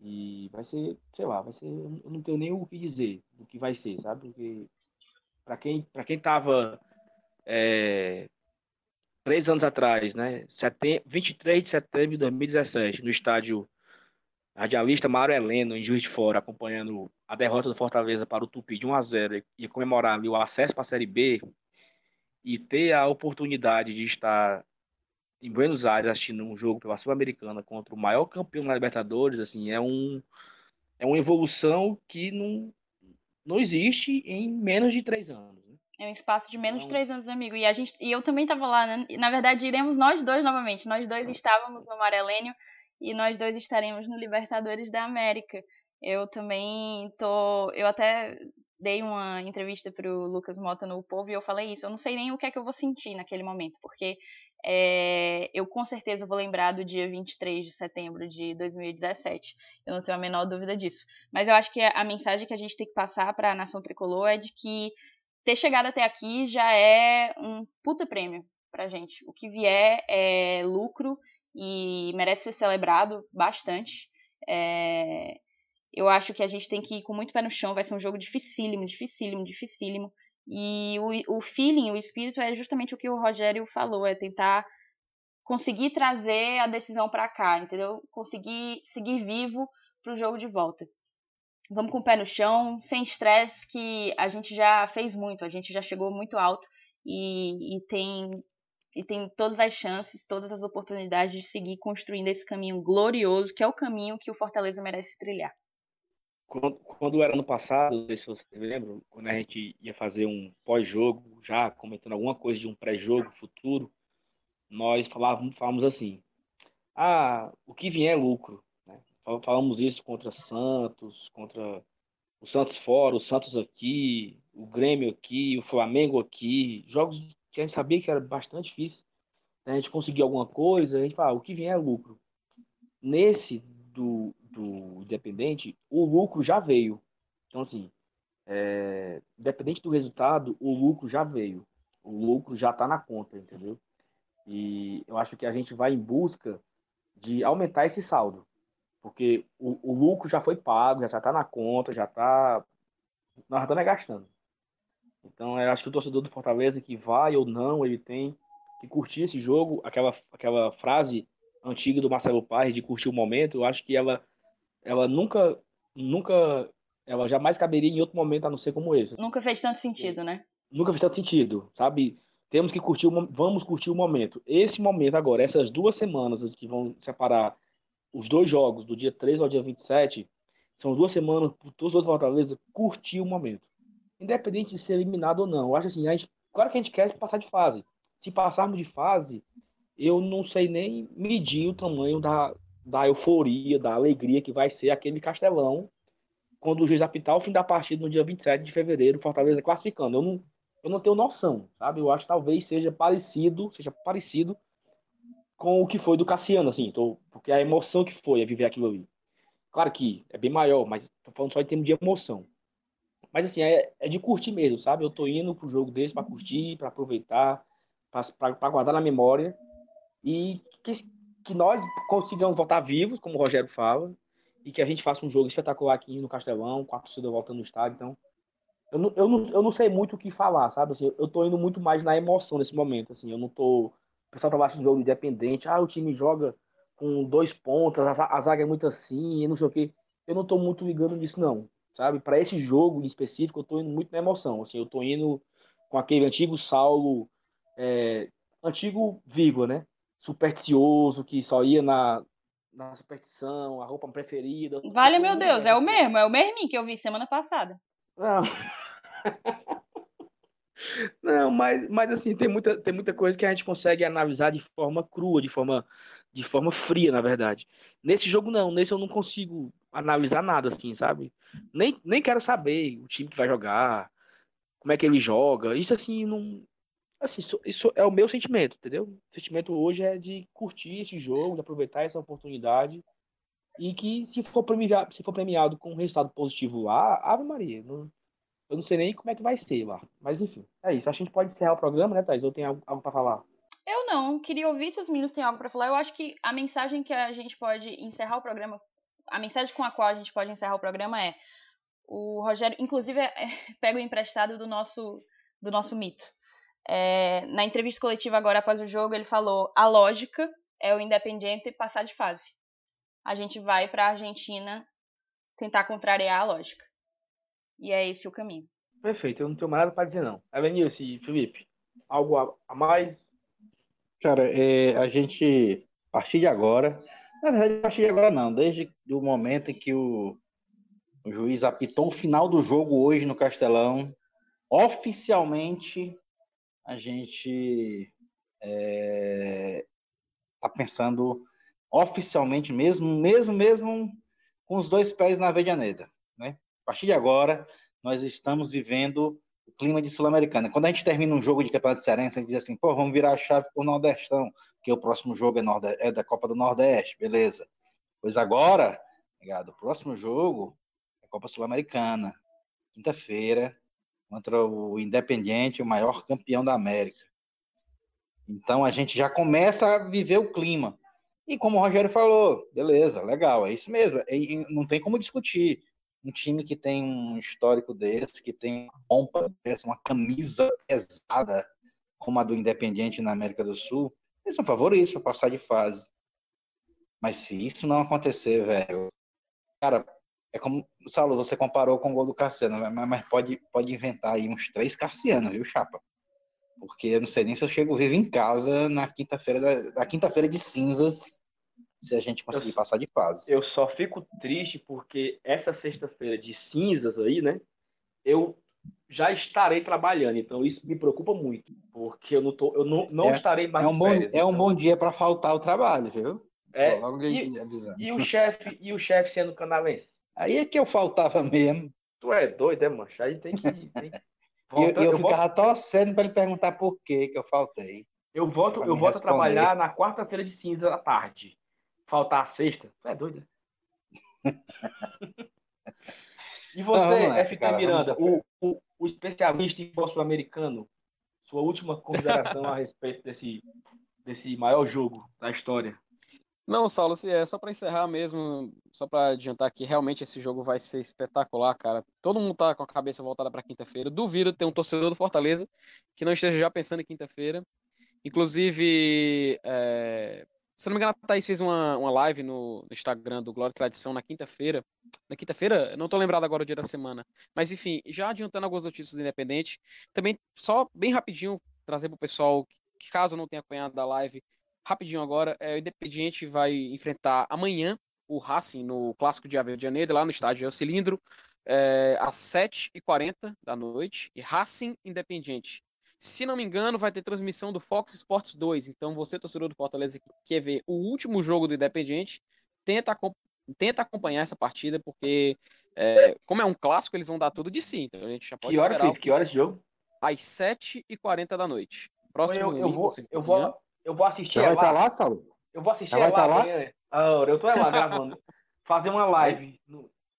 E vai ser, sei lá, vai ser. Eu não tenho nem o que dizer do que vai ser, sabe? Porque para quem, para quem tava é, três anos atrás, né? Setem 23 de setembro de 2017, no estádio Radialista Mário Heleno, em Juiz de Fora, acompanhando a derrota do Fortaleza para o Tupi de 1 a 0 e comemorar ali o acesso para a Série B e ter a oportunidade de estar em Buenos Aires assistindo um jogo pela Sul-Americana contra o maior campeão da Libertadores, assim, é um é uma evolução que não, não existe em menos de três anos. Né? É um espaço de menos então, de três anos, amigo. E a gente e eu também estava lá, né? Na verdade, iremos nós dois novamente. Nós dois estávamos no Marelênio e nós dois estaremos no Libertadores da América. Eu também tô. Eu até dei uma entrevista pro Lucas Mota no Povo e eu falei isso. Eu não sei nem o que é que eu vou sentir naquele momento, porque é, eu com certeza vou lembrar do dia 23 de setembro de 2017. Eu não tenho a menor dúvida disso. Mas eu acho que a mensagem que a gente tem que passar para a nação tricolor é de que ter chegado até aqui já é um puta prêmio pra gente. O que vier é lucro e merece ser celebrado bastante. É, eu acho que a gente tem que ir com muito pé no chão, vai ser um jogo dificílimo, dificílimo, dificílimo. E o, o feeling, o espírito é justamente o que o Rogério falou, é tentar conseguir trazer a decisão para cá, entendeu? Conseguir seguir vivo para o jogo de volta. Vamos com o pé no chão, sem estresse, que a gente já fez muito, a gente já chegou muito alto e, e tem e tem todas as chances, todas as oportunidades de seguir construindo esse caminho glorioso, que é o caminho que o Fortaleza merece trilhar. Quando, quando era no passado, não sei se vocês lembram, quando a gente ia fazer um pós-jogo, já comentando alguma coisa de um pré-jogo futuro, nós falávamos, falávamos assim: ah, o que vier é lucro. Né? Falamos isso contra Santos, contra o Santos fora, o Santos aqui, o Grêmio aqui, o Flamengo aqui, jogos que a gente sabia que era bastante difícil, né? a gente conseguir alguma coisa, a gente fala, ah, o que vier é lucro. Nesse do, do Independente, o lucro já veio. Então, assim, é, independente do resultado, o lucro já veio. O lucro já está na conta, entendeu? E eu acho que a gente vai em busca de aumentar esse saldo. Porque o, o lucro já foi pago, já está na conta, já está. Nós estamos gastando. Então, eu acho que o torcedor do Fortaleza que vai ou não, ele tem que curtir esse jogo. Aquela, aquela frase antiga do Marcelo Paes de curtir o momento, eu acho que ela, ela nunca, nunca, ela jamais caberia em outro momento a não ser como esse. Nunca fez tanto sentido, né? Nunca fez tanto sentido, sabe? Temos que curtir, o, vamos curtir o momento. Esse momento agora, essas duas semanas que vão separar os dois jogos, do dia 3 ao dia 27, são duas semanas para todos os Fortaleza curtir o momento independente de ser eliminado ou não. Eu acho assim, a gente, claro que a gente quer passar de fase. Se passarmos de fase, eu não sei nem medir o tamanho da, da euforia, da alegria que vai ser aquele Castelão quando o juiz apitar o fim da partida no dia 27 de fevereiro, Fortaleza classificando. Eu não, eu não tenho noção, sabe? Eu acho que talvez seja parecido, seja parecido com o que foi do Cassiano, assim, tô, porque a emoção que foi é viver aquilo ali. Claro que é bem maior, mas tô falando só em termos de emoção. Mas assim, é, é de curtir mesmo, sabe? Eu tô indo pro jogo desse para curtir, para aproveitar, para guardar na memória e que, que nós consigamos voltar vivos, como o Rogério fala, e que a gente faça um jogo espetacular aqui no Castelão, com a torcida voltando no estádio. Então, eu não, eu não, eu não sei muito o que falar, sabe? Assim, eu tô indo muito mais na emoção nesse momento. Assim, eu não tô. O pessoal tá achando jogo independente. Ah, o time joga com dois pontas, a, a zaga é muito assim, não sei o quê. Eu não tô muito ligando nisso, não. Sabe? Para esse jogo em específico, eu tô indo muito na emoção. Assim, eu tô indo com aquele antigo Saulo, é, antigo Vigo, né? Supersticioso, que só ia na, na superstição, a roupa preferida. Vale, meu Deus, é o mesmo, é o mesmo que eu vi semana passada. Não. Não, mas, mas assim, tem muita, tem muita coisa que a gente consegue analisar de forma crua, de forma, de forma fria, na verdade. Nesse jogo, não. Nesse eu não consigo analisar nada, assim, sabe? Nem, nem quero saber o time que vai jogar, como é que ele joga. Isso, assim, não, Assim, isso, isso, é o meu sentimento, entendeu? O sentimento hoje é de curtir esse jogo, de aproveitar essa oportunidade e que se for premiado, se for premiado com um resultado positivo lá, Ave Maria, não, eu não sei nem como é que vai ser lá. Mas enfim, é isso. A gente pode encerrar o programa, né, Thais? Ou tem algo, algo para falar? Eu não, queria ouvir se os meninos têm algo para falar. Eu acho que a mensagem que a gente pode encerrar o programa, a mensagem com a qual a gente pode encerrar o programa é o Rogério, inclusive, é, é, pega o emprestado do nosso do nosso mito. É, na entrevista coletiva agora após o jogo, ele falou: a lógica é o Independiente passar de fase. A gente vai para a Argentina tentar contrariar a lógica. E é esse o caminho. Perfeito, eu não tenho mais nada para dizer não. Elenilson e Felipe, algo a, mais? Cara, é, a gente, a partir de agora, na verdade, a partir de agora não, desde o momento em que o, o juiz apitou o final do jogo hoje no Castelão, oficialmente a gente está é, tá pensando oficialmente mesmo, mesmo, mesmo com os dois pés na Avedianeda. Né? A partir de agora, nós estamos vivendo o clima de Sul-Americana. Quando a gente termina um jogo de Campeonato Cearense, a gente diz assim, pô, vamos virar a chave para o Nordestão, porque o próximo jogo é, é da Copa do Nordeste, beleza. Pois agora, ligado, o próximo jogo é Copa Sul-Americana, quinta-feira, contra o Independiente, o maior campeão da América. Então a gente já começa a viver o clima. E como o Rogério falou, beleza, legal, é isso mesmo. não tem como discutir. Um time que tem um histórico desse, que tem uma pompa dessa, uma camisa pesada, como a do Independiente na América do Sul, eles são favoritos para passar de fase. Mas se isso não acontecer, velho, cara, é como, Saulo, você comparou com o gol do Cassiano, mas pode, pode inventar aí uns três Cassianos, viu, Chapa? Porque eu não sei nem se eu chego vivo em casa na quinta-feira da, na quinta-feira de cinzas, se a gente conseguir eu, passar de fase. Eu só fico triste porque essa sexta-feira de cinzas aí, né? Eu já estarei trabalhando, então isso me preocupa muito, porque eu não tô, eu não, não é, estarei mais. É um bom, férias, é um então. bom dia para faltar o trabalho, viu? É, e, e, o chefe e o chefe sendo canalense. Aí é que eu faltava mesmo. Tu é doido, é, mancho? Aí tem que. Tem que... Volta, eu, eu, eu, ficava volto... torcendo para ele perguntar por que que eu faltei. Eu volto, eu volto a trabalhar na quarta-feira de cinza à tarde. Faltar a sexta? Tu é doido, né? e você, não, FT cara, Miranda, o, o, o, especialista em futebol sul-americano, sua última consideração a respeito desse, desse maior jogo da história? Não, Saulo, é só para encerrar mesmo, só para adiantar que realmente esse jogo vai ser espetacular, cara. Todo mundo tá com a cabeça voltada para quinta-feira. Duvido ter um torcedor do Fortaleza que não esteja já pensando em quinta-feira. Inclusive, é... se não me engano, a Thaís fez uma, uma live no, no Instagram do Glória e Tradição na quinta-feira. Na quinta-feira? Não tô lembrado agora o dia da semana. Mas enfim, já adiantando algumas notícias do Independente. Também, só bem rapidinho, trazer para o pessoal que, caso não tenha acompanhado da live, rapidinho agora, é, o Independiente vai enfrentar amanhã o Racing no Clássico de Janeiro, lá no estádio El Cilindro. é, às 7h40 da noite, e Racing Independiente. Se não me engano, vai ter transmissão do Fox Sports 2. Então, você, torcedor do Fortaleza, que quer ver o último jogo do Independiente, tenta, tenta acompanhar essa partida, porque, é, como é um clássico, eles vão dar tudo de si. Então, a gente já pode que hora, esperar. Felipe, que horas de jogo? Às 7h40 da noite. Próximo eu, eu, vou, eu, vou, eu vou assistir. Você vai estar tá lá, Saulo? Eu vou assistir vai estar tá lá. Ah, eu tô lá gravando. Fazer uma live.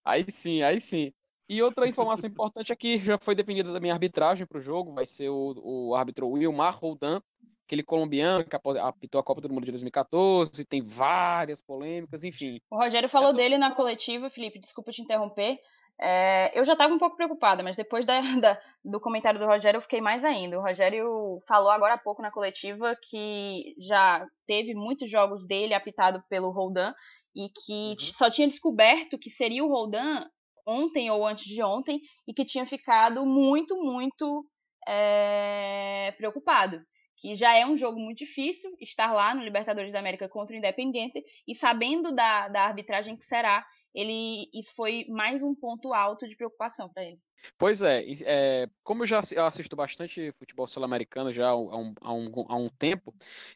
Aí sim, aí sim. E outra informação importante é que já foi definida também a arbitragem para o jogo, vai ser o, o árbitro Wilmar Roldan, aquele colombiano que apitou a Copa do Mundo de 2014, tem várias polêmicas, enfim. O Rogério falou tô... dele na coletiva, Felipe, desculpa te interromper. É, eu já estava um pouco preocupada, mas depois da, da, do comentário do Rogério eu fiquei mais ainda. O Rogério falou agora há pouco na coletiva que já teve muitos jogos dele apitado pelo Roldan e que uhum. só tinha descoberto que seria o Roldan ontem ou antes de ontem e que tinha ficado muito, muito é, preocupado. Que já é um jogo muito difícil estar lá no Libertadores da América contra o Independente e sabendo da, da arbitragem que será, ele isso foi mais um ponto alto de preocupação para ele. Pois é, é, como eu já assisto bastante futebol sul-americano já há um, há, um, há um tempo,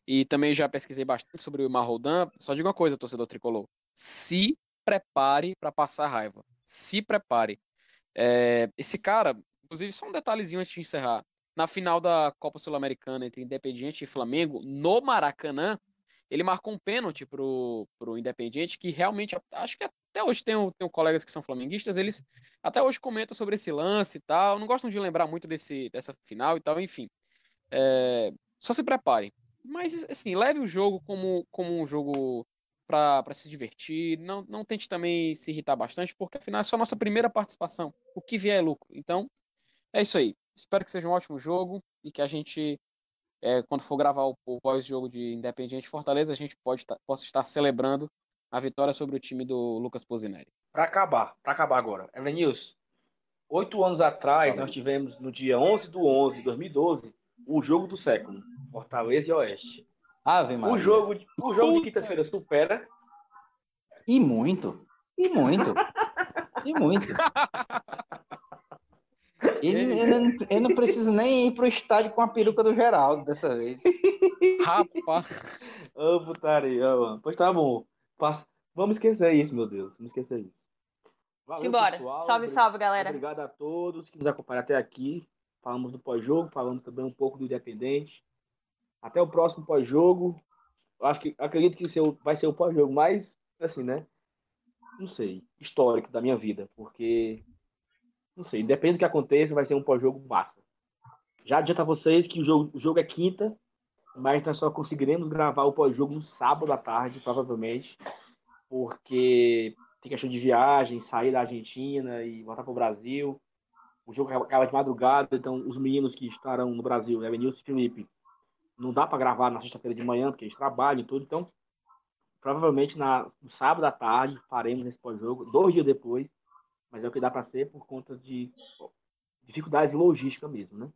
e também já pesquisei bastante sobre o Marrodan, só digo uma coisa, torcedor tricolor: se prepare para passar raiva se prepare. É, esse cara, inclusive, só um detalhezinho antes de encerrar. Na final da Copa Sul-Americana entre Independiente e Flamengo, no Maracanã, ele marcou um pênalti pro, pro Independiente, que realmente, acho que até hoje tem tenho colegas que são flamenguistas, eles até hoje comentam sobre esse lance e tal, não gostam de lembrar muito desse, dessa final e tal, enfim. É, só se prepare. Mas, assim, leve o jogo como, como um jogo para se divertir. Não, não tente também se irritar bastante, porque afinal é só nossa primeira participação. O que vier é lucro. Então, é isso aí. Espero que seja um ótimo jogo e que a gente, é, quando for gravar o, o pós-jogo de Independiente Fortaleza, a gente pode possa estar celebrando a vitória sobre o time do Lucas Pozinelli. Para acabar, para acabar agora. Elenils, oito anos atrás, nós tivemos no dia 11 do 11 de 2012 o jogo do século, Fortaleza e Oeste. Ave Maria. O jogo, o jogo de quinta-feira supera. E muito. E muito. e muito. Ele, ele, ele, não precisa nem ir pro estádio com a peruca do Geraldo dessa vez. Rapaz. Ô, oh, putaria, mano. Pois tá bom. Passa. Vamos esquecer isso, meu Deus. Vamos esquecer isso. Valeu, Simbora. Pessoal. Salve, salve, galera. Obrigado a todos que nos acompanharam até aqui. Falamos do pós-jogo, falamos também um pouco do Independente. Até o próximo pós-jogo. Acho que acredito que vai ser o pós-jogo mais, assim, né? Não sei, histórico da minha vida, porque não sei, depende do que aconteça, vai ser um pós-jogo massa. Já adianta vocês que o jogo, o jogo é quinta, mas nós só conseguiremos gravar o pós-jogo no sábado à tarde, provavelmente, porque tem questão de viagem, sair da Argentina e voltar para o Brasil. O jogo acaba de madrugada, então os meninos que estarão no Brasil, né, Vinícius e Felipe, não dá para gravar na sexta-feira de manhã, porque eles trabalham e tudo. Então, provavelmente na, no sábado à tarde faremos esse pós-jogo, dois dias depois. Mas é o que dá para ser por conta de dificuldades logísticas mesmo, né?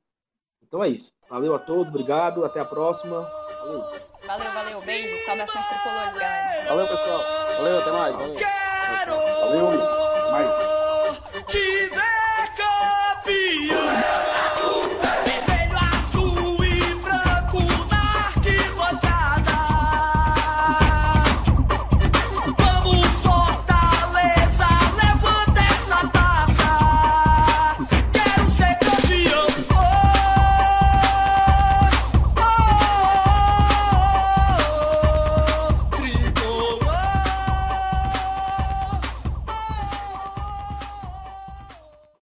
Então é isso. Valeu a todos, obrigado, até a próxima. Valeu. Valeu, valeu. Beijo, saudações tricolores, galera. Valeu, pessoal. Valeu, até mais. Valeu. Valeu, mais.